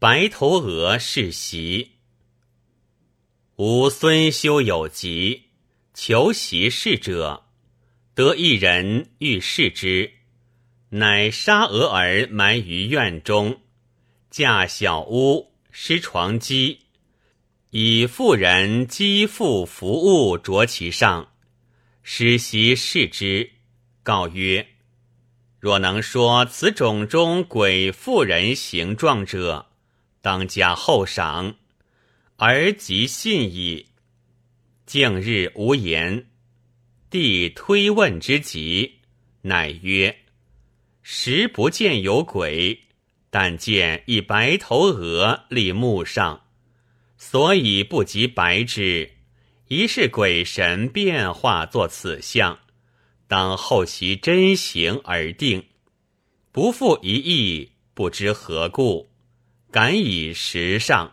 白头鹅世袭。吾孙修有疾，求袭事者，得一人欲视之，乃杀鹅儿埋于院中，架小屋，施床基，以妇人积覆服物着其上，使袭视之，告曰：若能说此种中鬼妇人形状者，当加厚赏。而即信矣。竟日无言。帝推问之极，乃曰：“时不见有鬼，但见一白头鹅立木上，所以不及白之。疑是鬼神变化作此相，当后其真形而定。不复一意，不知何故，敢以时尚。”